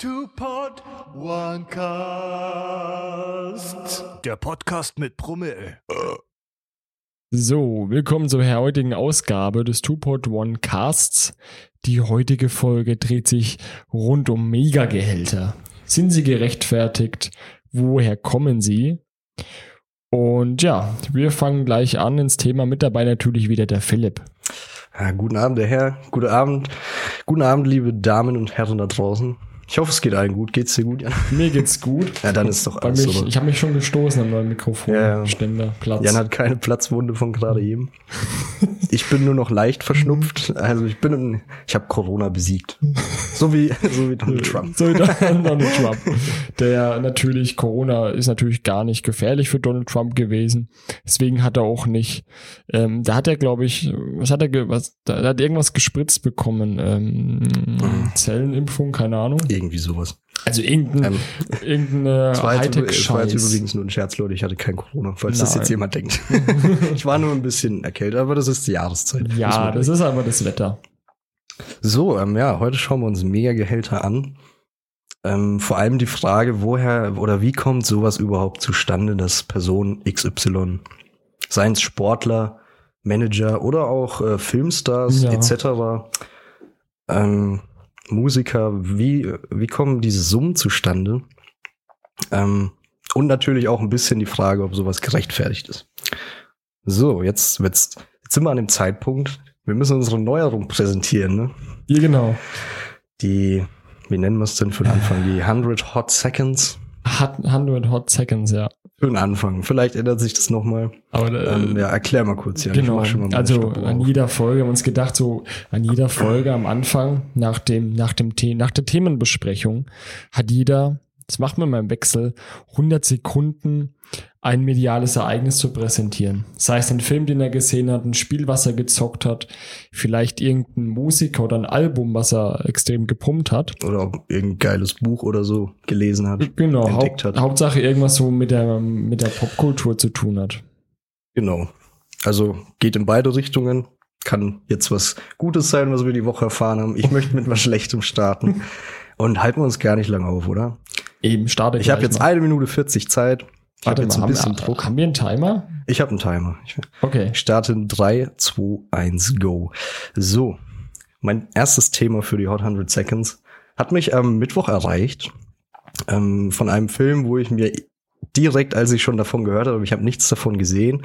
Two Pod One Cast. Der Podcast mit Promille. So, willkommen zur heutigen Ausgabe des Two-Pod One Casts. Die heutige Folge dreht sich rund um Megagehälter. Sind sie gerechtfertigt? Woher kommen sie? Und ja, wir fangen gleich an ins Thema. Mit dabei natürlich wieder der Philipp. Ja, guten Abend, der Herr. Guten Abend. Guten Abend, liebe Damen und Herren da draußen. Ich hoffe, es geht allen gut. Geht's dir gut, Jan? Mir geht's gut. Ja, dann ist doch alles mich, ich habe mich schon gestoßen am neuen Mikrofon. Ja, ja. Ständer, Platz. Jan hat keine Platzwunde von gerade eben. Ich bin nur noch leicht verschnupft. Also ich bin, ich habe Corona besiegt. So wie, so wie Donald Trump. So wie Donald Trump. Der natürlich, Corona ist natürlich gar nicht gefährlich für Donald Trump gewesen. Deswegen hat er auch nicht, ähm, da hat er, glaube ich, was hat er, was, da, da hat irgendwas gespritzt bekommen. Ähm, Mhm. Zellenimpfung, keine Ahnung. Irgendwie sowas. Also irgendein, Ähm, irgendeine Es war, jetzt, Hightech-Scheiß. übrigens nur ein Scherz, Leute. Ich hatte kein Corona, falls das Nein. jetzt jemand denkt. ich war nur ein bisschen erkältet, aber das ist die Jahreszeit. Ja, man das ist aber das Wetter. So, ähm, ja, heute schauen wir uns Megagehälter an. Ähm, vor allem die Frage, woher oder wie kommt sowas überhaupt zustande, dass Person XY, seien es Sportler, Manager oder auch äh, Filmstars Ja. etc., ähm, Musiker, wie, wie kommen diese Summen zustande? Ähm, und natürlich auch ein bisschen die Frage, ob sowas gerechtfertigt ist. So, jetzt, wird's, jetzt sind wir an dem Zeitpunkt, wir müssen unsere Neuerung präsentieren, ne? Ja, genau. Die, wie nennen wir es denn für den Anfang? Die 100 Hot Seconds? Hat 100 Hot Seconds, ja. Für den Anfang. Vielleicht ändert sich das nochmal. Aber äh, Ähm, ja, erklär mal kurz. Ja, Genau, also an jeder Folge haben wir uns gedacht, so an jeder Folge am Anfang, nach dem, nach dem The nach der Themenbesprechung, hat jeder, das machen wir mal im Wechsel, 100 Sekunden ein mediales Ereignis zu präsentieren. Sei es ein Film, den er gesehen hat, ein Spiel, was er gezockt hat, vielleicht irgendein Musiker oder ein Album, was er extrem gepumpt hat. Oder ob irgendein geiles Buch oder so gelesen hat. Genau, Haupt, hat. Hauptsache irgendwas so mit der, mit der Popkultur zu tun hat. Genau. Also geht in beide Richtungen. Kann jetzt was Gutes sein, was wir die Woche erfahren haben. Ich möchte mit was Schlechtem starten. Und halten wir uns gar nicht lange auf, oder? Eben, starte Ich habe jetzt mal. eine Minute 40 Zeit. Ich habe Warte jetzt mal, ein bisschen haben, Druck. haben wir einen Timer? Ich habe einen Timer. Ich Okay. Ich starte in 3, 2, 1, go. So, mein erstes Thema für die Hot 100 Seconds hat mich am Mittwoch erreicht ähm, von einem Film, wo ich mir direkt, als ich schon davon gehört habe, ich habe nichts davon gesehen,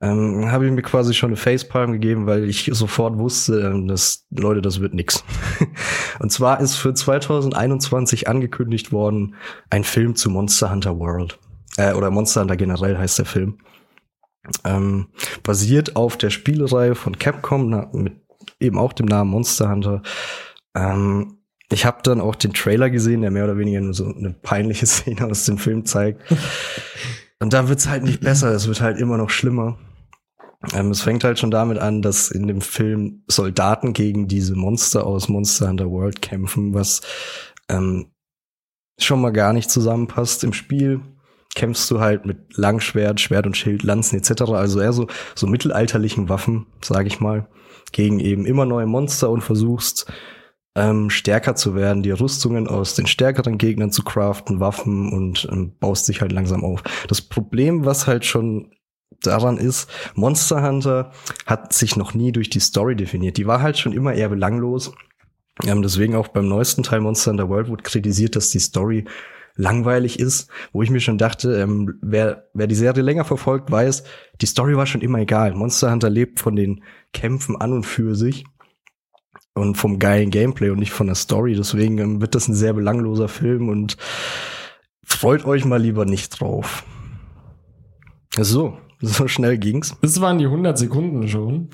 ähm, habe ich mir quasi schon eine Facepalm gegeben, weil ich sofort wusste, ähm, dass Leute, das wird nix. Und zwar ist für 2021 angekündigt worden ein Film zu Monster Hunter World. Äh, oder Monster Hunter generell heißt der Film. Ähm, basiert auf der Spielereihe von Capcom na, mit eben auch dem Namen Monster Hunter. Ähm, ich habe dann auch den Trailer gesehen, der mehr oder weniger nur so eine peinliche Szene aus dem Film zeigt. Und da wird's halt nicht besser, es wird halt immer noch schlimmer. Ähm, es fängt halt schon damit an, dass in dem Film Soldaten gegen diese Monster aus Monster Hunter World kämpfen, was ähm, schon mal gar nicht zusammenpasst. Im Spiel kämpfst du halt mit Langschwert, Schwert und Schild, Lanzen etc. Also eher so, so mittelalterlichen Waffen, sage ich mal, gegen eben immer neue Monster und versuchst ähm, stärker zu werden, die Rüstungen aus den stärkeren Gegnern zu craften, Waffen und ähm, baust dich halt langsam auf. Das Problem, was halt schon daran ist, Monster Hunter hat sich noch nie durch die Story definiert. Die war halt schon immer eher belanglos. Ähm, deswegen auch beim neuesten Teil Monster Hunter World wurde kritisiert, dass die Story langweilig ist, wo ich mir schon dachte, ähm, wer, wer die Serie länger verfolgt, weiß, die Story war schon immer egal. Monster Hunter lebt von den Kämpfen an und für sich und vom geilen Gameplay und nicht von der Story. Deswegen ähm, wird das ein sehr belangloser Film und freut euch mal lieber nicht drauf. So, so schnell ging's. Das waren die 100 Sekunden schon.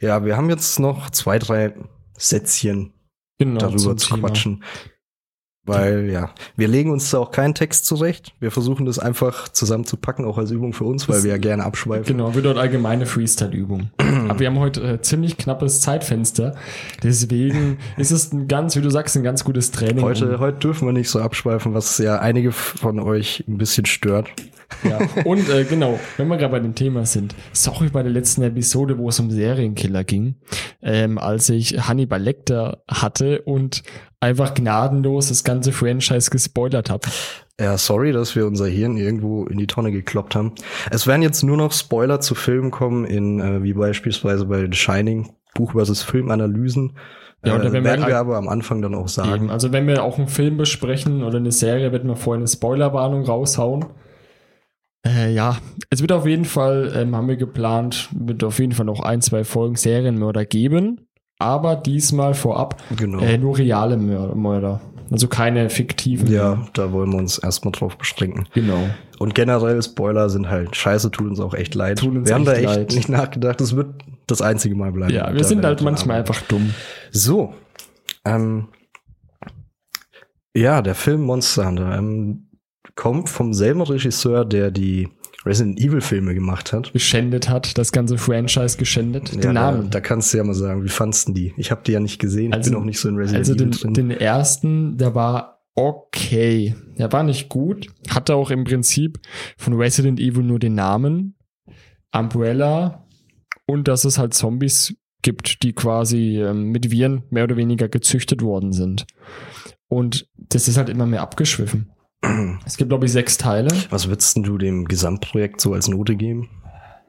Ja, wir haben jetzt noch zwei, drei Sätzchen Genau. darüber zu Thema. quatschen. Weil, ja, wir legen uns da auch keinen Text zurecht. Wir versuchen das einfach zusammenzupacken, auch als Übung für uns, weil Das- wir ja gerne abschweifen. Genau, wird dort allgemeine Freestyle-Übung. Aber wir haben heute äh, ziemlich knappes Zeitfenster. Deswegen ist es ein ganz, wie du sagst, ein ganz gutes Training. Heute, um- heute dürfen wir nicht so abschweifen, was ja einige von euch ein bisschen stört. Ja, und äh, genau, wenn wir gerade bei dem Thema sind, sorry bei der letzten Episode, wo es um Serienkiller ging, ähm, als ich Hannibal Lecter hatte und einfach gnadenlos das ganze Franchise gespoilert habe. Ja, sorry, dass wir unser Hirn irgendwo in die Tonne gekloppt haben. Es werden jetzt nur noch Spoiler zu Filmen kommen, in äh, wie beispielsweise bei The Shining, Buch versus Filmanalysen. Ja, oder äh, wenn wir werden wir ein- aber am Anfang dann auch sagen. Eben, also wenn wir auch einen Film besprechen oder eine Serie, werden wir vorher eine Spoilerwarnung raushauen. Äh, ja, es wird auf jeden Fall, ähm, haben wir geplant, wird auf jeden Fall noch ein, zwei Folgen Serienmörder geben, aber diesmal vorab Genau. äh, nur reale Mör- Mörder. Also keine fiktiven. ja, da wollen wir uns erstmal drauf beschränken. Genau. Und generell Spoiler sind halt scheiße, tut uns auch echt leid. Tut uns wir haben da echt leid. nicht nachgedacht, das wird das einzige Mal bleiben. Ja, wir sind halt manchmal arbeiten. einfach dumm. So. Ähm, ja, der Film Monster Hunter ähm, kommt vom selben Regisseur, der die Resident Evil Filme gemacht hat. Geschändet hat, das ganze Franchise geschändet. Ja, den da, Namen. da kannst du ja mal sagen, wie fandst du die? Ich habe die ja nicht gesehen, Also- ich bin auch nicht so in Resident Also Evil den, drin. den ersten, der war okay. Der war nicht gut. Hatte auch im Prinzip von Resident Evil nur den Namen, Umbrella und dass es halt Zombies gibt, die quasi ähm, mit Viren mehr oder weniger gezüchtet worden sind. Und das ist halt immer mehr abgeschwiffen. Es gibt, glaube ich, sechs Teile. Was würdest du dem Gesamtprojekt so als Note geben?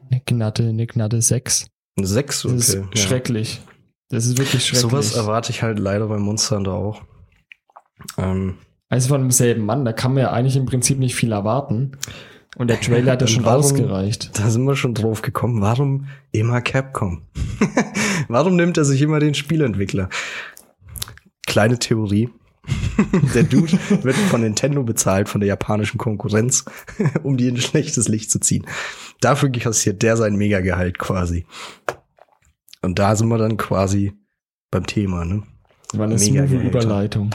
Eine Gnatte, eine Gnatte sechs. Eine Sechs, Das ist okay. ja. schrecklich. Das ist wirklich schrecklich. Sowas erwarte ich halt leider bei Monster Hunter auch. Ähm, Also von demselben Mann, da kann man ja eigentlich im Prinzip nicht viel erwarten. Und der Trailer hat ja schon warum- ausgereicht. Da sind wir schon drauf gekommen. Warum immer Capcom? Warum nimmt er sich immer den Spielentwickler? Kleine Theorie. der Dude wird von Nintendo bezahlt, von der japanischen Konkurrenz, um die in schlechtes Licht zu ziehen. Dafür kassiert der sein Megagehalt quasi. Und da sind wir dann quasi beim Thema, ne? War eine Mega smooth. Überleitung.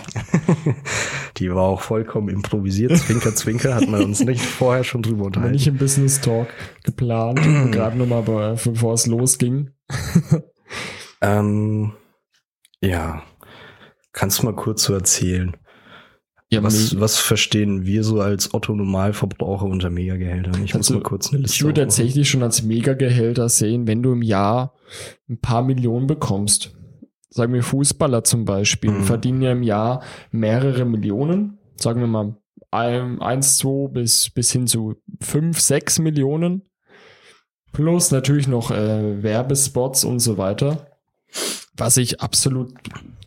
Die war auch vollkommen improvisiert. Zwinker, Zwinker, hat man uns nicht vorher schon drüber unterhalten. nicht im Business Talk geplant, gerade nochmal bevor es losging. Ähm, ja. Kannst du mal kurz so erzählen? Ja, Was, was verstehen wir so als Otto-Normalverbraucher unter Megagehältern? Ich muss Also, mal kurz eine Liste ich würde tatsächlich schon als Megagehälter sehen, wenn du im Jahr ein paar Millionen bekommst. Sagen wir Fußballer zum Beispiel, Mhm. verdienen ja im Jahr mehrere Millionen. Sagen wir mal ein- eins, zwei bis, bis hin zu fünf, sechs Millionen. Plus natürlich noch äh, Werbespots und so weiter. Was ich absolut,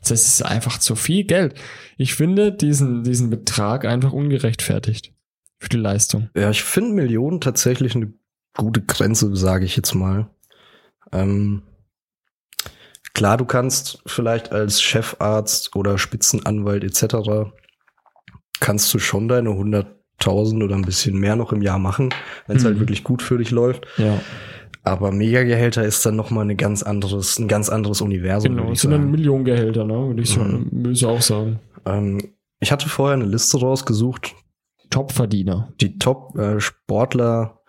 das ist einfach zu viel Geld. Ich finde diesen, diesen Betrag einfach ungerechtfertigt für die Leistung. Ja, ich finde Millionen tatsächlich eine gute Grenze, sage ich jetzt mal. Ähm, klar, du kannst vielleicht als Chefarzt oder Spitzenanwalt etc. kannst du schon deine 100.000 oder ein bisschen mehr noch im Jahr machen, wenn es Mhm. halt wirklich gut für dich läuft. Ja. Aber Megagehälter ist dann noch mal eine ganz anderes, ein ganz anderes Universum. Genau, es sind dann. Millionengehälter, ne? Würde ich, Mhm. würde ich auch sagen. Ähm, ich hatte vorher eine Liste rausgesucht, Topverdiener. die Top-Sportler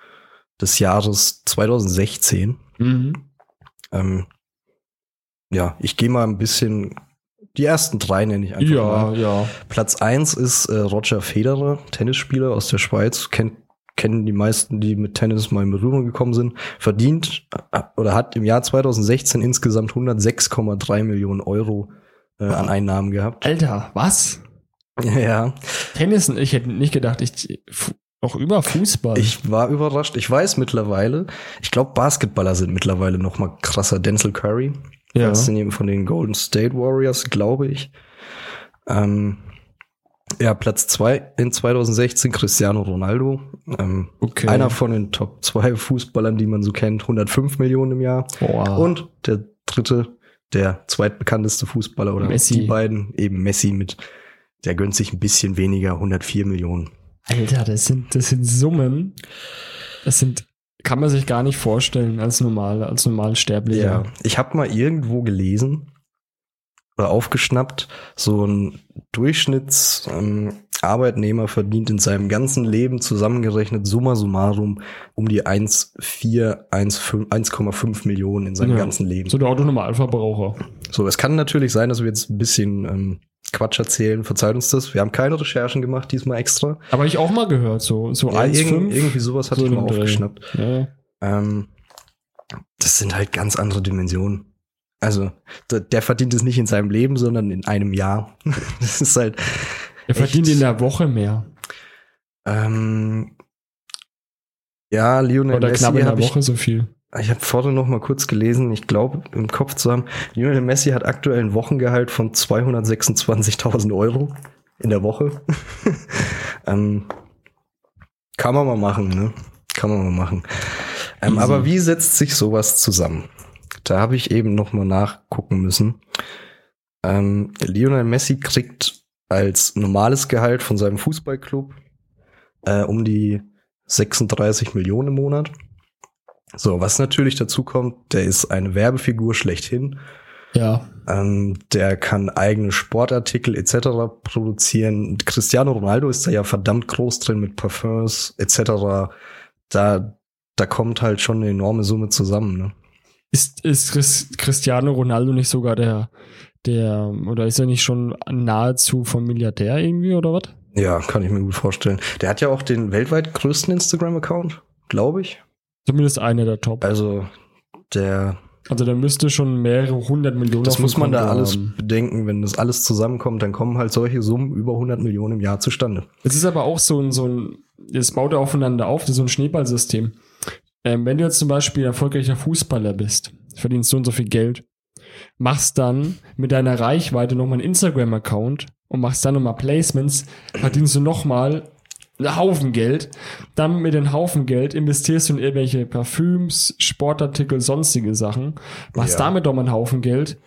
des Jahres 2016. Mhm. Ähm, ja, ich gehe mal ein bisschen. Die ersten drei nenne ich einfach Ja, mal. ja. Platz eins ist äh, Roger Federer, Tennisspieler aus der Schweiz. Kennt, kennen die meisten, die mit Tennis mal in Berührung gekommen sind. Verdient äh, oder hat im Jahr 2016 insgesamt 106,3 Millionen Euro äh, an Einnahmen gehabt. Alter, was? Ja, Tennis, ich hätte nicht gedacht, ich auch über Fußball. ich war überrascht. Ich weiß mittlerweile, ich glaube, Basketballer sind mittlerweile noch mal krasser. Denzel Curry, ja. Das sind eben von den Golden State Warriors, glaube ich. Ähm, ja, Platz zwei in 2016 Cristiano Ronaldo. Ähm, Okay. Einer von den Top zwei Fußballern, die man so kennt, 105 Millionen im Jahr. Boah. Und der dritte, der zweitbekannteste Fußballer oder Messi. die beiden, eben Messi mit, der gönnt sich ein bisschen weniger, 104 Millionen. Alter, das sind, das sind Summen. Das sind, kann man sich gar nicht vorstellen als normal, als normal Sterblicher. Ja, ich habe mal irgendwo gelesen oder aufgeschnappt, so ein Durchschnittsarbeitnehmer ähm, Arbeitnehmer verdient in seinem ganzen Leben zusammengerechnet summa summarum um die 1,4, 1,5 1,5 Millionen in seinem Ja. ganzen Leben. So der Autonormalverbraucher. So, es kann natürlich sein, dass wir jetzt ein bisschen ähm, Quatsch erzählen, verzeiht uns das. Wir haben keine Recherchen gemacht, diesmal extra. Aber ich auch mal gehört, so, so Ja, 1, irgend, 5. irgendwie sowas hatte so ich mal aufgeschnappt. Ja. Ähm, das sind halt ganz andere Dimensionen. Also, der, der verdient es nicht in seinem Leben, sondern in einem Jahr. das ist halt, Er verdient Echt? in der Woche mehr. ähm, ja, Lionel Oder Messi knapp in der habe ich, Woche so viel. ich habe vorhin noch mal kurz gelesen, ich glaube im Kopf zu haben, Lionel Messi hat aktuell ein Wochengehalt von 226.000 Euro in der Woche. ähm, kann man mal machen, ne? Kann man mal machen. Ähm, aber wie setzt sich sowas zusammen? Da habe ich eben noch mal nachgucken müssen. Ähm, Lionel Messi kriegt als normales Gehalt von seinem Fußballclub äh, um die 36 Millionen im Monat. So, was natürlich dazu kommt, der ist eine Werbefigur schlechthin. Ja. Ähm, der kann eigene Sportartikel etc. produzieren. Cristiano Ronaldo ist da ja verdammt groß drin mit Parfums etc. Da, da kommt halt schon eine enorme Summe zusammen. Ne? Ist, ist Cristiano Ronaldo nicht sogar der, der, oder ist er nicht schon nahezu vom Milliardär irgendwie oder was? Ja, kann ich mir gut vorstellen. Der hat ja auch den weltweit größten Instagram-Account, glaube ich. Zumindest einer der Top. Also der, Also der müsste schon mehrere hundert Millionen das muss man da alles haben. bedenken. Wenn das alles zusammenkommt, dann kommen halt solche Summen über 100 Millionen im Jahr zustande. Es ist aber auch so ein, so ein, es baut aufeinander auf, das ist so ein Schneeballsystem. Ähm, wenn du jetzt zum Beispiel erfolgreicher Fußballer bist, verdienst so und so viel Geld, machst dann mit deiner Reichweite nochmal einen Instagram-Account und machst dann nochmal Placements, verdienst du nochmal Haufen Geld. Dann mit dem Haufen Geld investierst du in irgendwelche Parfüms, Sportartikel, sonstige Sachen, machst Ja. damit nochmal einen Haufen Geld.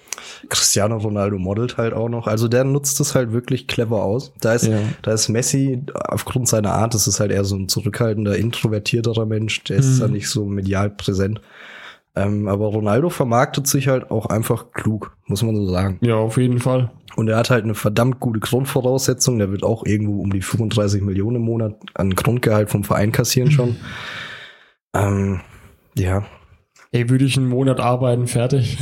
Cristiano Ronaldo modelt halt auch noch. Also der nutzt es halt wirklich clever aus. Da ist, Ja. da ist Messi, aufgrund seiner Art, das ist halt eher so ein zurückhaltender, introvertierterer Mensch, der ist Mhm. da nicht so medial präsent. Ähm, aber Ronaldo vermarktet sich halt auch einfach klug, muss man so sagen. Ja, auf jeden Fall. Und er hat halt eine verdammt gute Grundvoraussetzung. Der wird auch irgendwo um die 35 Millionen im Monat an Grundgehalt vom Verein kassieren schon. ähm, ja. Ey, würde ich einen Monat arbeiten, fertig.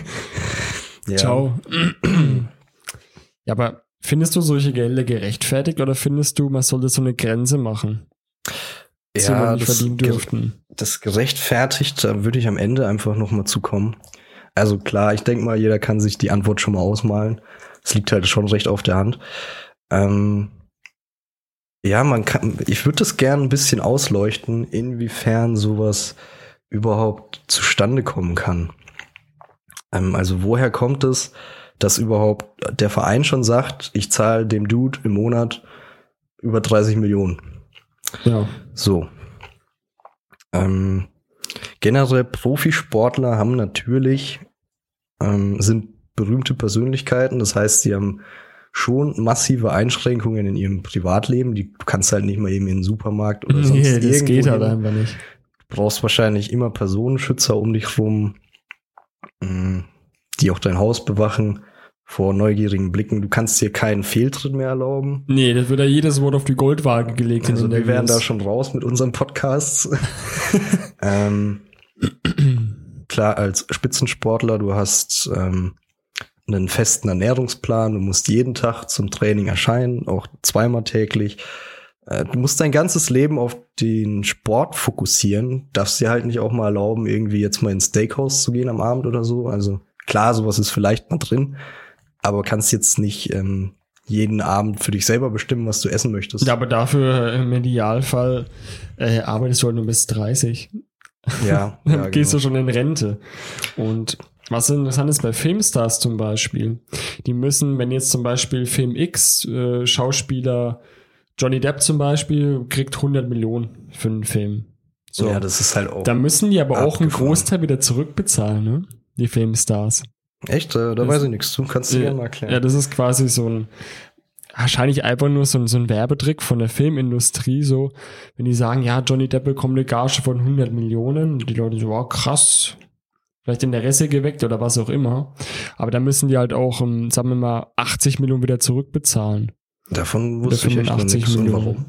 ja. Ciao. ja, aber findest du solche Gelder gerechtfertigt oder findest du, man sollte so eine Grenze machen, die Ja, das, verdienen ge- dürften? das gerechtfertigt, da würde ich am Ende einfach noch mal zu kommen. Also klar, ich denke mal, jeder kann sich die Antwort schon mal ausmalen. Es liegt halt schon recht auf der Hand. Ähm, ja, man kann, ich würde das gern ein bisschen ausleuchten, inwiefern sowas überhaupt zustande kommen kann. Ähm, also woher kommt es, dass überhaupt der Verein schon sagt, ich zahle dem Dude im Monat über 30 Millionen. Ja. So. Ähm, generell Profisportler haben natürlich, ähm, sind berühmte Persönlichkeiten. Das heißt, sie haben schon massive Einschränkungen in ihrem Privatleben. Die, kannst halt nicht mal eben in den Supermarkt oder sonst Nee, das geht halt hin. einfach nicht. Du brauchst wahrscheinlich immer Personenschützer um dich rum, mh, die auch dein Haus bewachen vor neugierigen Blicken. Du kannst dir keinen Fehltritt mehr erlauben. Nee, das wird ja jedes Wort auf die Goldwaage gelegt. Also wir wären da schon raus mit unseren Podcasts. ähm, klar, als Spitzensportler, du hast ähm, einen festen Ernährungsplan, du musst jeden Tag zum Training erscheinen, auch zweimal täglich. Äh, Du musst dein ganzes Leben auf den Sport fokussieren, darfst dir halt nicht auch mal erlauben, irgendwie jetzt mal ins Steakhouse zu gehen am Abend oder so. Also klar, sowas ist vielleicht mal drin, aber kannst jetzt nicht ähm, jeden Abend für dich selber bestimmen, was du essen möchtest. Ja, aber dafür im Idealfall äh, arbeitest du halt nur bis 30. Ja, Dann ja gehst genau. du schon in Rente. Und was interessant ist bei Filmstars zum Beispiel, die müssen, wenn jetzt zum Beispiel Film X, äh, Schauspieler Johnny Depp zum Beispiel, kriegt 100 Millionen für einen Film. So. Ja, das ist halt auch. da müssen die aber auch einen abgefahren. Großteil wieder zurückbezahlen, ne? Die Filmstars. Echt? Äh, da Das- weiß ich nichts zu. Kannst du Ja, mal erklären. Ja, das ist quasi so ein, wahrscheinlich einfach nur so ein, so ein Werbetrick von der Filmindustrie, so, wenn die sagen, ja, Johnny Depp bekommt eine Gage von 100 Millionen, und die Leute so, wow, krass, vielleicht Interesse geweckt oder was auch immer, aber da müssen die halt auch, um, sagen wir mal, 80 Millionen wieder zurückbezahlen. Davon wusste ich echt noch 85 nichts. Und Millionen. warum?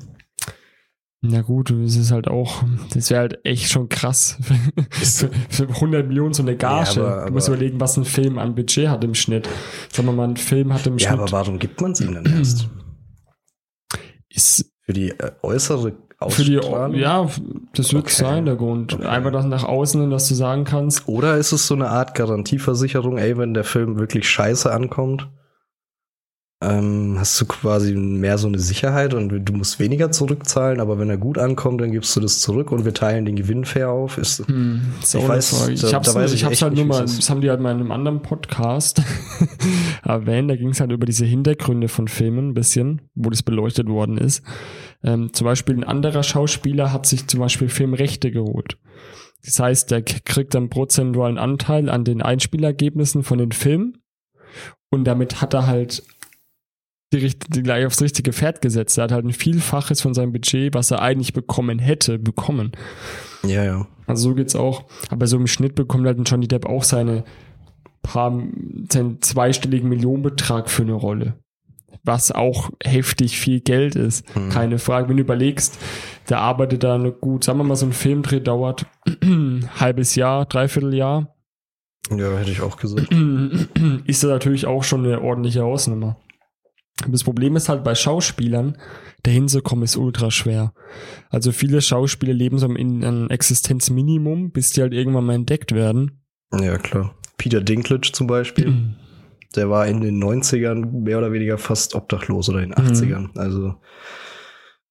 Na gut, es ist halt auch, das wäre halt echt schon krass. für, für 100 Millionen so eine Gage. Ja, aber- du musst aber- überlegen, was ein Film an Budget hat im Schnitt. Sagen wir mal, ein Film hat im Ja, Schnitt. aber warum gibt man es ihm dann erst? ist Für die äh, äußere für die, ja, das wird Okay. sein, der Grund. Okay. Einfach das nach außen, dass du sagen kannst, Oder ist es so eine Art Garantieversicherung, ey, wenn der Film wirklich scheiße ankommt, ähm, hast du quasi mehr so eine Sicherheit und du musst weniger zurückzahlen, aber wenn er gut ankommt, dann gibst du das zurück und wir teilen den Gewinn fair auf. Ist, Hm, ist Ich weiß, da- ich hab's, da weiß ich ich hab's halt nur mal, das haben die halt mal in einem anderen Podcast erwähnt. Da ging es halt über diese Hintergründe von Filmen ein bisschen, wo das beleuchtet worden ist. Ähm, zum Beispiel ein anderer Schauspieler hat sich zum Beispiel Filmrechte geholt. Das heißt, der kriegt einen prozentualen Anteil an den Einspielergebnissen von den Filmen und damit hat er halt die, die gleich aufs richtige Pferd gesetzt. Er hat halt ein Vielfaches von seinem Budget, was er eigentlich bekommen hätte, bekommen. ja, ja. Also so geht's auch. Aber so im Schnitt bekommt halt ein Johnny Depp auch seine paar, seinen zweistelligen Millionenbetrag für eine Rolle. Was auch heftig viel Geld ist. Hm. Keine Frage. Wenn du überlegst, der arbeitet da gut, sagen wir mal, so ein Filmdreh dauert ein halbes Jahr, dreiviertel Jahr. Ja, hätte ich auch gesagt. ist das natürlich auch schon eine ordentliche Hausnummer. Das Problem ist halt bei Schauspielern, dahin zu kommen ist ultra schwer. Also viele Schauspieler leben so in einem Existenzminimum, bis die halt irgendwann mal entdeckt werden. Ja, klar. Peter Dinklage zum Beispiel, der war in den 90ern mehr oder weniger fast obdachlos oder in den 80ern. Also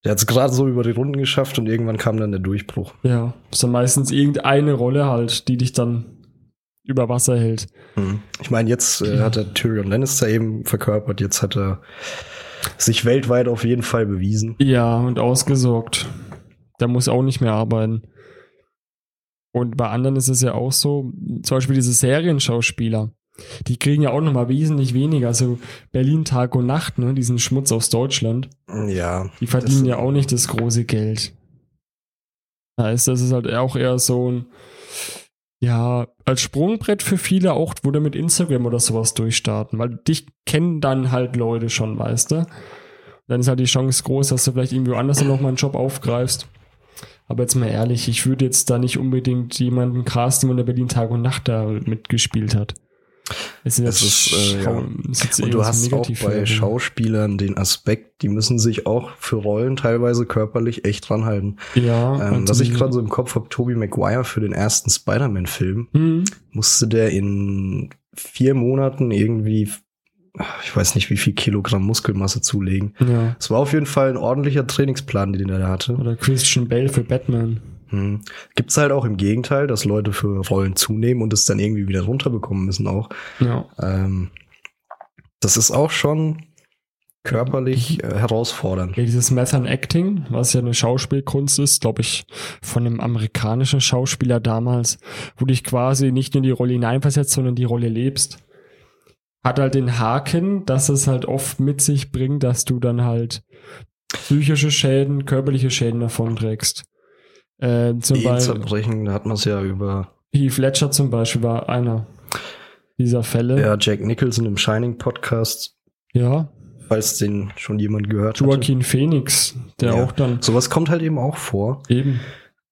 der hat es gerade so über die Runden geschafft und irgendwann kam dann der Durchbruch. Ja, ist dann meistens irgendeine Rolle halt, die dich dann über Wasser hält. Hm. Ich meine, jetzt äh, hat er Tyrion Lannister eben verkörpert, jetzt hat er sich weltweit auf jeden Fall bewiesen. Ja, und ausgesorgt. Der muss auch nicht mehr arbeiten. Und bei anderen ist es ja auch so, zum Beispiel diese Serienschauspieler, die kriegen ja auch nochmal wesentlich weniger. Also Berlin Tag und Nacht, ne, diesen Schmutz aus Deutschland, Ja. die verdienen ja auch nicht das große Geld. Heißt, das ist halt auch eher so ein, ja, als Sprungbrett für viele auch, wo du mit Instagram oder sowas durchstarten, weil dich kennen dann halt Leute schon, weißt du? Dann ist halt die Chance groß, dass du vielleicht irgendwo anders noch mal einen Job aufgreifst. Aber jetzt mal ehrlich, ich würde jetzt da nicht unbedingt jemanden casten, der Berlin Tag und Nacht da mitgespielt hat. Es sind Es ist, äh, ja. ist jetzt Und du hast auch bei. Schauspielern den Aspekt, die müssen sich auch für Rollen teilweise körperlich echt dranhalten. Ja, Ähm, also was ich gerade so im Kopf habe, Tobey Maguire für den ersten Spider-Man-Film, Hm, musste der in vier Monaten irgendwie, ich weiß nicht, wie viel Kilogramm Muskelmasse zulegen. ja. Es war auf jeden Fall ein ordentlicher Trainingsplan, den er da hatte. Oder Christian Bale für Batman. Hm. Gibt's halt auch im Gegenteil, dass Leute für Rollen zunehmen und es dann irgendwie wieder runterbekommen müssen auch. Ja. Ähm, das ist auch schon körperlich äh, herausfordernd. Ja, dieses Method Acting, was ja eine Schauspielkunst ist, glaube ich, von einem amerikanischen Schauspieler damals, wo dich quasi nicht nur in die Rolle hineinversetzt, sondern die Rolle lebst, hat halt den Haken, dass es halt oft mit sich bringt, dass du dann halt psychische Schäden, körperliche Schäden davonträgst. Äh, zum Beispiel Ehenzerbrechen, da hat man es ja über Heath Ledger zum Beispiel war einer dieser Fälle. ja, Jack Nicholson im Shining Podcast, ja. falls den schon jemand gehört hat. Joaquin Phoenix, der Ja. auch dann Sowas kommt halt eben auch vor. eben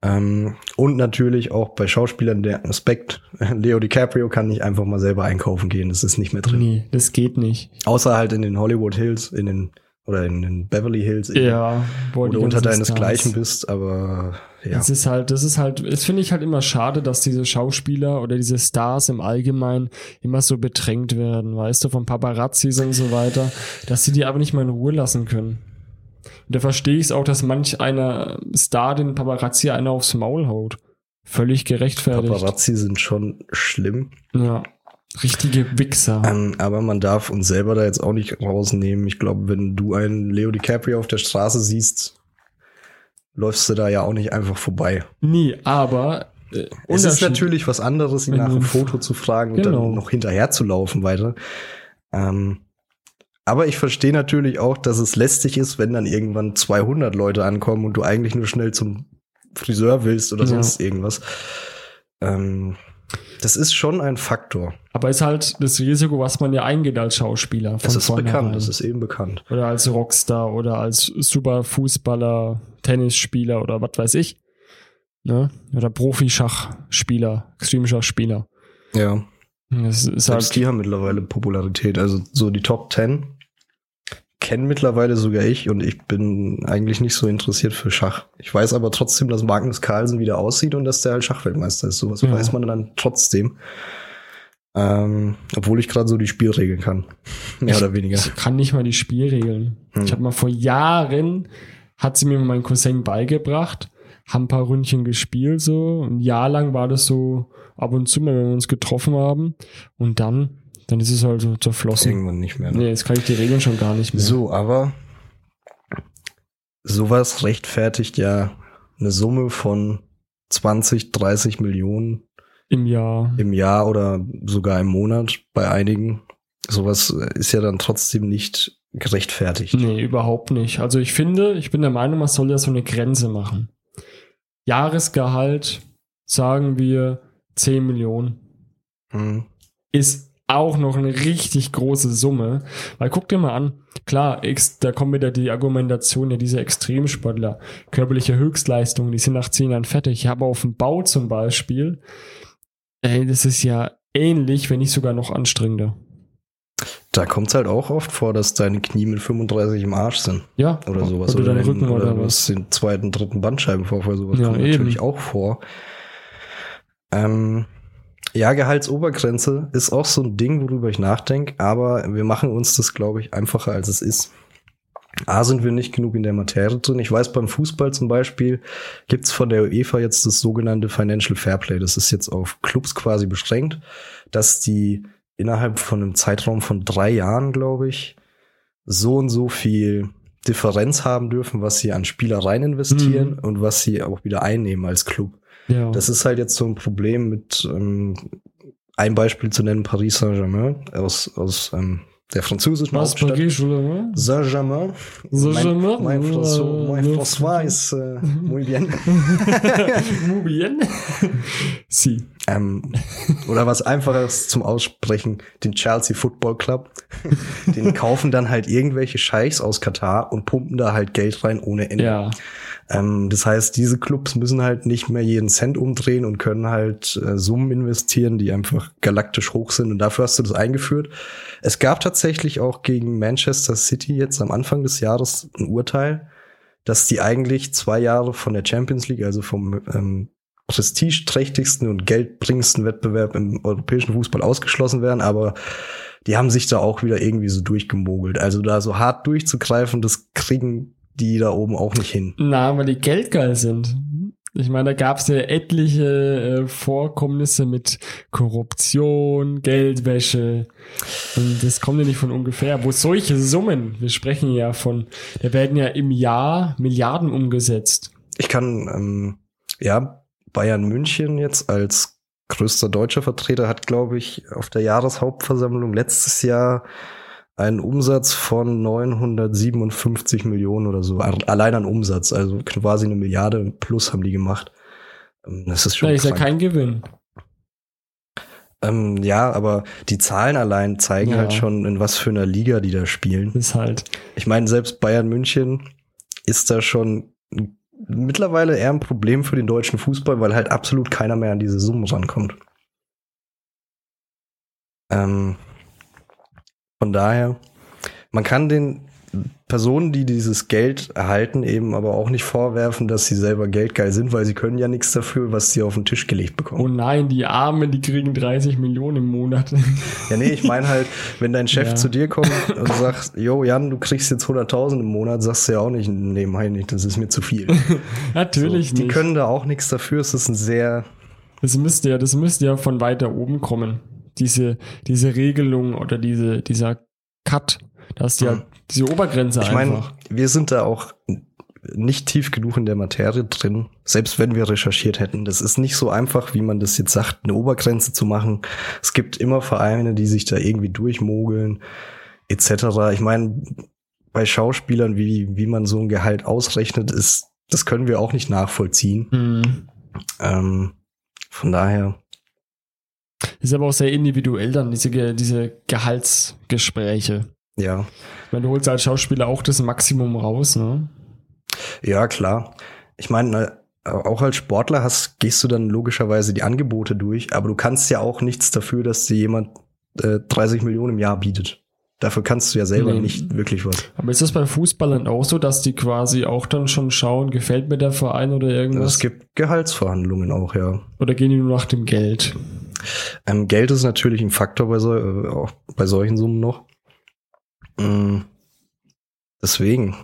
Ähm, und natürlich auch bei Schauspielern der Aspekt, Leo DiCaprio kann nicht einfach mal selber einkaufen gehen, das ist nicht mehr drin. Nee, das geht nicht. Außer halt in den Hollywood Hills, in den oder in den Beverly Hills, Ja, wo die du unter deinesgleichen bist, aber ja. Es ist halt, das ist halt, das finde ich halt immer schade, dass diese Schauspieler oder diese Stars im Allgemeinen immer so bedrängt werden, weißt du, von Paparazzis und so weiter, dass sie die aber nicht mal in Ruhe lassen können. Und da verstehe ich es auch, dass manch einer Star den Paparazzi einer aufs Maul haut. Völlig gerechtfertigt. Paparazzi sind schon schlimm. Ja. Richtige Wichser. Ähm, aber man darf uns selber da jetzt auch nicht rausnehmen. Ich glaube, wenn du einen Leo DiCaprio auf der Straße siehst, läufst du da ja auch nicht einfach vorbei. Nie, aber äh, Es ist natürlich was anderes, ihn nach einem Foto zu fragen und Genau. dann noch hinterher zu laufen weiter. Ähm, aber ich verstehe natürlich auch, dass es lästig ist, wenn dann irgendwann 200 Leute ankommen und du eigentlich nur schnell zum Friseur willst oder Ja. sonst irgendwas. Ähm, Das ist schon ein Faktor. Aber ist halt das Risiko, was man ja eingeht als Schauspieler. Das ist bekannt, das ist eben bekannt. Oder als Rockstar oder als Superfußballer, Tennisspieler oder was weiß ich. Ne? Oder Profi-Schachspieler, Extreme-Schachspieler. Ja. Das ist Selbst halt, die haben mittlerweile Popularität. Also so die Top 10 kennen mittlerweile sogar ich und ich bin eigentlich nicht so interessiert für Schach. Ich weiß aber trotzdem, dass Magnus Carlsen wieder aussieht und dass der halt Schachweltmeister ist. Sowas Ja. weiß man dann trotzdem. Ähm, obwohl ich gerade so die Spielregeln kann. Mehr oder weniger. ich kann nicht mal die Spielregeln. Hm. Ich habe mal vor Jahren, hat sie mir mein Cousin beigebracht, haben ein paar Ründchen gespielt, so. Ein Jahr lang war das so ab und zu mal, wenn wir uns getroffen haben. Und dann, dann ist es halt so zerflossen. Irgendwann nicht mehr. Ne? Nee, jetzt kann ich die Regeln schon gar nicht mehr. So, aber sowas rechtfertigt ja eine Summe von 20, 30 Millionen Im Jahr. im Jahr oder sogar im Monat bei einigen. Sowas ist ja dann trotzdem nicht gerechtfertigt. Nee, überhaupt nicht. Also ich finde, ich bin der Meinung, man soll ja so eine Grenze machen. Jahresgehalt, sagen wir 10 Millionen, Hm. ist auch noch eine richtig große Summe. Weil guck dir mal an, klar, da kommt wieder die Argumentation, ja, diese Extremsportler, körperliche Höchstleistungen, die sind nach 10 Jahren fertig. Aber auf dem Bau zum Beispiel, ey, das ist ja ähnlich, wenn nicht sogar noch anstrengender. Da kommt es halt auch oft vor, dass deine Knie mit 35 im Arsch sind Ja, oder sowas. Oder, dein den- Rücken oder, du was. den zweiten, dritten Bandscheibenvorfall, sowas Ja, kommt eben. natürlich auch vor. Ähm, ja, Gehaltsobergrenze ist auch so ein Ding, worüber ich nachdenke, aber wir machen uns das, glaube ich, einfacher, als es ist. A, sind wir nicht genug in der Materie drin. Ich weiß, beim Fußball zum Beispiel gibt's von der UEFA jetzt das sogenannte Financial Fairplay. Das ist jetzt auf Clubs quasi beschränkt, dass die innerhalb von einem Zeitraum von drei Jahren, glaube ich, so und so viel Differenz haben dürfen, was sie an Spielereien investieren Mhm. und was sie auch wieder einnehmen als Club. Ja. Das ist halt jetzt so ein Problem mit ähm, ein Beispiel zu nennen, Paris Saint-Germain aus, aus ähm, der französischen was, Hauptstadt. Paris oder? Saint-Germain. Saint-Germain? Mein, mein, François, mein. François ist äh, muy bien. Muy bien. Sie. ähm, oder was einfaches zum Aussprechen, den Chelsea Football Club. Den kaufen dann halt irgendwelche Scheichs aus Katar und pumpen da halt Geld rein ohne Ende. Ja. Ähm, das heißt, diese Clubs müssen halt nicht mehr jeden Cent umdrehen und können halt äh, Summen investieren, die einfach galaktisch hoch sind. Und dafür hast du das eingeführt. Es gab tatsächlich auch gegen Manchester City jetzt am Anfang des Jahres ein Urteil, dass die eigentlich zwei Jahre von der Champions League, also vom ähm, prestigeträchtigsten und geldbringendsten Wettbewerb im europäischen Fußball ausgeschlossen werden, aber die haben sich da auch wieder irgendwie so durchgemogelt. Also da so hart durchzugreifen, das kriegen die da oben auch nicht hin. Na, weil die geldgeil sind. Ich meine, da gab es ja etliche äh, Vorkommnisse mit Korruption, Geldwäsche. Und das kommt ja nicht von ungefähr. Wo solche Summen, wir sprechen ja von, da werden ja im Jahr Milliarden umgesetzt. Ich kann, ähm, ja, Bayern München jetzt als größter deutscher Vertreter hat, glaube ich, auf der Jahreshauptversammlung letztes Jahr einen Umsatz von 957 Millionen oder so. Allein an Umsatz, also quasi eine Milliarde plus haben die gemacht. Ähm, Das ist schon Da ist ja kein Gewinn. ähm, ja, aber die Zahlen allein zeigen Ja. halt schon, in was für einer Liga die da spielen. Ist halt. Ich meine, selbst Bayern München ist da schon mittlerweile eher ein Problem für den deutschen Fußball, weil halt absolut keiner mehr an diese Summen rankommt. Ähm, von daher, man kann den Personen, die dieses Geld erhalten, eben aber auch nicht vorwerfen, dass sie selber geldgeil sind, weil sie können ja nichts dafür, was sie auf den Tisch gelegt bekommen. Oh nein, die Armen, die kriegen 30 Millionen im Monat. Ja, nee, ich meine halt, wenn dein Chef Ja. zu dir kommt und sagt, yo, Jan, du kriegst jetzt 100.000 im Monat, sagst du ja auch nicht, nee, mein nicht, das ist mir zu viel. Natürlich so, Die nicht. können da auch nichts dafür, es ist ein sehr, Das müsste ja, das müsste ja von weiter oben kommen. Diese, diese Regelung oder diese, dieser Cut, dass die Hm. halt diese Obergrenze ich meine, einfach. wir sind da auch nicht tief genug in der Materie drin, selbst wenn wir recherchiert hätten. Das ist nicht so einfach, wie man das jetzt sagt, eine Obergrenze zu machen. Es gibt immer Vereine, die sich da irgendwie durchmogeln, etc. Ich meine, bei Schauspielern, wie, wie man so ein Gehalt ausrechnet, ist, das können wir auch nicht nachvollziehen. Hm. Ähm, von daher, ist aber auch sehr individuell dann, diese, diese Gehaltsgespräche. Ja. Meine, du holst als Schauspieler auch das Maximum raus, ne? Ja, klar. Ich meine, äh, auch als Sportler hast, gehst du dann logischerweise die Angebote durch, aber du kannst ja auch nichts dafür, dass dir jemand äh, 30 Millionen im Jahr bietet. Dafür kannst du ja selber Nee. nicht wirklich was. Aber ist das bei Fußballern auch so, dass die quasi auch dann schon schauen, gefällt mir der Verein oder irgendwas? Es gibt Gehaltsverhandlungen auch, ja. oder gehen die nur nach dem Geld? Ähm, Geld ist natürlich ein Faktor bei, so, äh, auch bei solchen Summen noch. Mm, deswegen.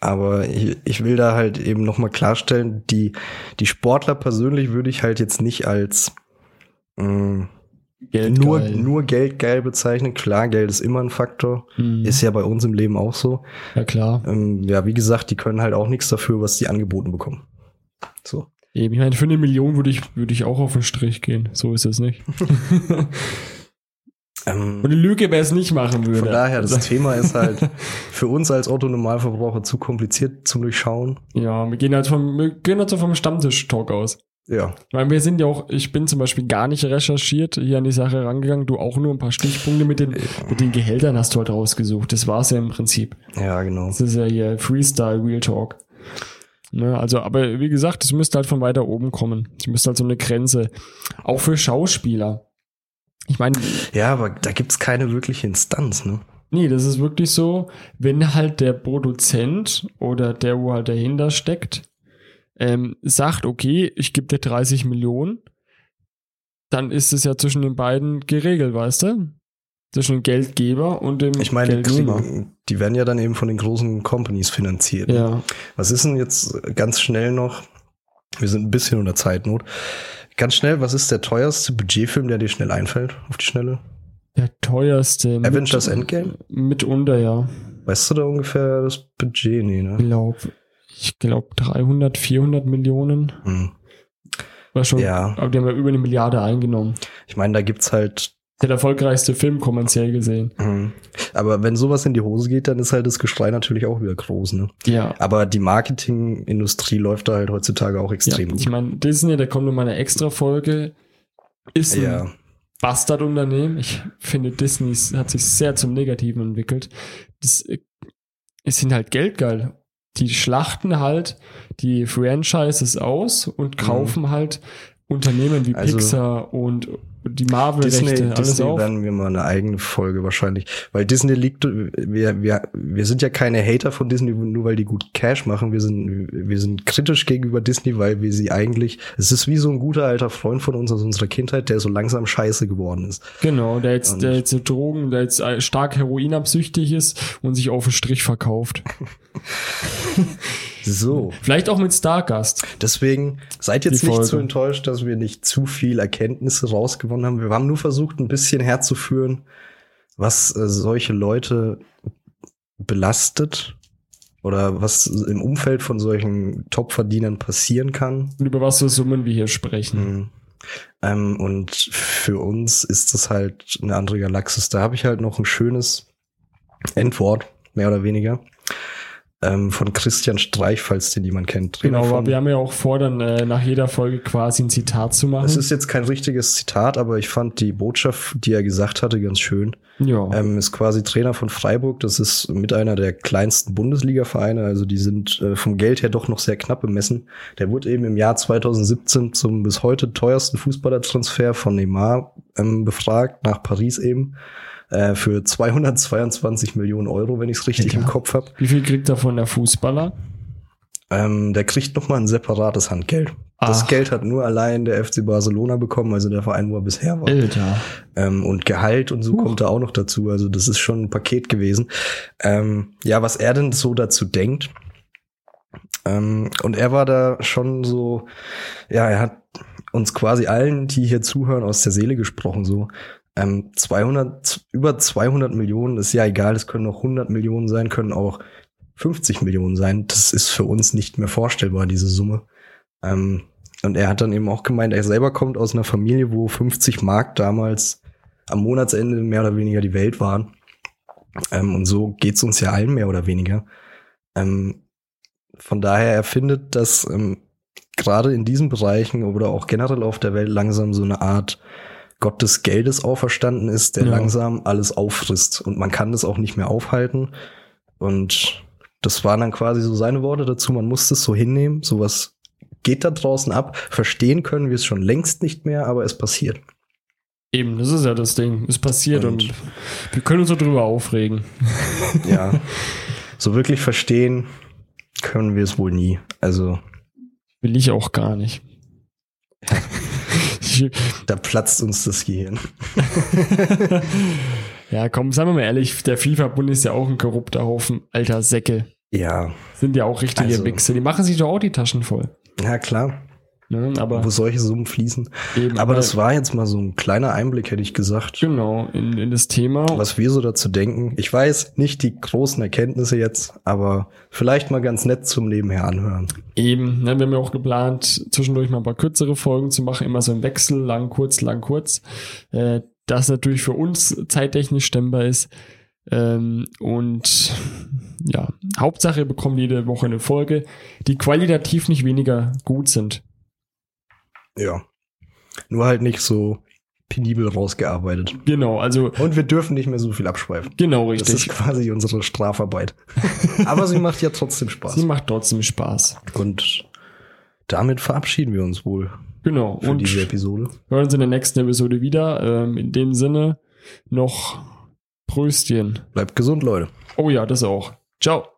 Aber ich, ich will da halt eben nochmal klarstellen, die, die Sportler persönlich würde ich halt jetzt nicht als mm, Geld nur, nur Geld geil bezeichnen. Klar, Geld ist immer ein Faktor. Mhm. Ist ja bei uns im Leben auch so. ja klar. Ähm, ja, wie gesagt, die können halt auch nichts dafür, was die angeboten bekommen. So. Eben, ich meine, für eine Million würde ich, würde ich auch auf den Strich gehen. So ist es nicht. Ähm, Und eine Lüge, wer es nicht machen würde. Von daher, das Thema ist halt für uns als Otto-Normalverbraucher zu kompliziert zum Durchschauen. Ja, wir gehen halt vom, wir gehen halt so vom Stammtisch-Talk aus. Ja, Ich meine, wir sind ja auch, ich bin zum Beispiel gar nicht recherchiert hier an die Sache rangegangen. Du auch nur ein paar Stichpunkte mit den, mit den Gehältern hast du halt rausgesucht. Das war's ja im Prinzip. ja, genau. Das ist ja hier Freestyle, Real Talk. Ne, also, aber wie gesagt, es müsste halt von weiter oben kommen. Es müsste halt so eine Grenze. Auch für Schauspieler. Ich meine, Ja, aber da gibt's keine wirkliche Instanz, ne? nee, das ist wirklich so, wenn halt der Produzent oder der, wo halt dahinter steckt, ähm, sagt, okay, ich gebe dir 30 Millionen, dann ist es ja zwischen den beiden geregelt, weißt du? Zwischen Geldgeber und dem Ich meine, die, Geldnehmer. die werden ja dann eben von den großen Companies finanziert. Ja, Was ist denn jetzt ganz schnell noch? Wir sind ein bisschen unter Zeitnot. Ganz schnell, was ist der teuerste Budgetfilm, der dir schnell einfällt, auf die Schnelle? der teuerste. mit- Avengers Endgame? Mitunter, ja. Weißt du da ungefähr das Budget? Nee, ne? glaub, ich glaube 300, 400 Millionen. Hm. War schon, Ja. aber die haben ja über eine Milliarde eingenommen. Ich meine, da gibt's halt Der erfolgreichste Film kommerziell gesehen. Mhm. Aber wenn sowas in die Hose geht, dann ist halt das Geschrei natürlich auch wieder groß, ne? Ja. Aber die Marketingindustrie läuft da halt heutzutage auch ja. extrem Ich meine, Disney, da kommt nochmal eine extra Folge. Ist ein Ja, Bastardunternehmen. Ich finde, Disney hat sich sehr zum Negativen entwickelt. Das, äh, es sind halt geldgeil. Die schlachten halt die Franchises aus und kaufen halt Unternehmen wie Mhm. Also Pixar und die Disney, Marvel-Rechte, alles Disney auf. werden wir mal eine eigene Folge wahrscheinlich. Weil Disney liegt, wir, wir, wir sind ja keine Hater von Disney, nur weil die gut Cash machen. Wir sind, wir sind kritisch gegenüber Disney, weil wir sie eigentlich, es ist wie so ein guter alter Freund von uns aus unserer Kindheit, der so langsam scheiße geworden ist. Genau, der jetzt, Und- der jetzt Drogen, der jetzt stark heroinabsüchtig ist und sich auf den Strich verkauft. So. Vielleicht auch mit Stargast. Deswegen seid jetzt nicht zu enttäuscht, dass wir nicht zu viel Erkenntnisse rausgewonnen haben. Wir haben nur versucht, ein bisschen herzuführen, was äh, solche Leute belastet oder was im Umfeld von solchen Topverdienern passieren kann. Und über was für Summen wir hier sprechen. Mhm. Ähm, und für uns ist das halt eine andere Galaxis. Da habe ich halt noch ein schönes Endwort, mehr oder weniger, ähm, von Christian Streich, falls den jemand kennt. Trainer Genau, aber wir haben ja auch vor, dann äh, nach jeder Folge quasi ein Zitat zu machen. Es ist jetzt kein richtiges Zitat, aber ich fand die Botschaft, die er gesagt hatte, ganz schön. ja. Ähm, ist quasi Trainer von Freiburg. Das ist mit einer der kleinsten Bundesliga-Vereine. Also die sind äh, vom Geld her doch noch sehr knapp bemessen. Der wurde eben im Jahr 2017 zum bis heute teuersten Fußballertransfer von Neymar ähm, befragt, nach Paris eben. Äh, für 222 Millionen Euro, wenn ich es richtig Ja. im Kopf habe. Wie viel kriegt davon der Fußballer? Ähm, der kriegt noch mal ein separates Handgeld. Das Ach. Geld hat nur allein der FC Barcelona bekommen, also der Verein, wo er bisher war. Alter. Ähm, und Gehalt und so Huch. kommt da auch noch dazu. Also das ist schon ein Paket gewesen. Ähm, ja, was er denn so dazu denkt. Ähm, und er war da schon so, ja, er hat uns quasi allen, die hier zuhören, aus der Seele gesprochen. So ähm, 200, über 200 Millionen ist ja egal. Es können auch 100 Millionen sein, können auch 50 Millionen sein. Das ist für uns nicht mehr vorstellbar, diese Summe. Ähm, und er hat dann eben auch gemeint, er selber kommt aus einer Familie, wo 50 Mark damals am Monatsende mehr oder weniger die Welt waren. Ähm, und so geht's uns ja allen mehr oder weniger. Ähm, von daher, er findet, dass ähm, gerade in diesen Bereichen oder auch generell auf der Welt langsam so eine Art Gott des Geldes auferstanden ist, der Ja. langsam alles auffrisst. Und man kann das auch nicht mehr aufhalten. Und das waren dann quasi so seine Worte dazu. Man muss das so hinnehmen. Sowas geht da draußen ab. Verstehen können wir es schon längst nicht mehr, aber es passiert. Eben, das ist ja das Ding. Es passiert und, Und- wir können uns so drüber aufregen. Ja. so wirklich verstehen können wir es wohl nie. Also Will ich auch gar nicht. Da platzt uns das Gehirn. ja, komm, seien wir mal ehrlich, der FIFA-Bund ist ja auch ein korrupter Haufen alter Säcke. Ja, Sind ja auch richtige Also- Wichse. Die machen sich doch auch die Taschen voll. ja klar, Ne? Aber wo solche Summen fließen. eben, Aber das war jetzt mal so ein kleiner Einblick, hätte ich gesagt. genau in, in das Thema. was wir so dazu denken. Ich weiß nicht die großen Erkenntnisse jetzt, aber vielleicht mal ganz nett zum Nebenher anhören. Eben, ne, wir haben ja auch geplant, zwischendurch mal ein paar kürzere Folgen zu machen, immer so im Wechsel, lang, kurz, lang, kurz. Äh, das natürlich für uns zeittechnisch stemmbar ist. Ähm, und ja, Hauptsache, ihr bekommt jede Woche eine Folge, die qualitativ nicht weniger gut sind. Ja. Nur halt nicht so penibel rausgearbeitet. Genau, also Und wir dürfen nicht mehr so viel abschweifen. genau Das richtig. ist quasi unsere Strafarbeit. aber sie macht ja trotzdem Spaß. Sie macht trotzdem Spaß. Und damit verabschieden wir uns wohl Genau. für und diese Episode. hören uns in der nächsten Episode wieder. Ähm, in dem Sinne noch Pröstchen. Bleibt gesund, Leute. Oh ja, das auch. Ciao.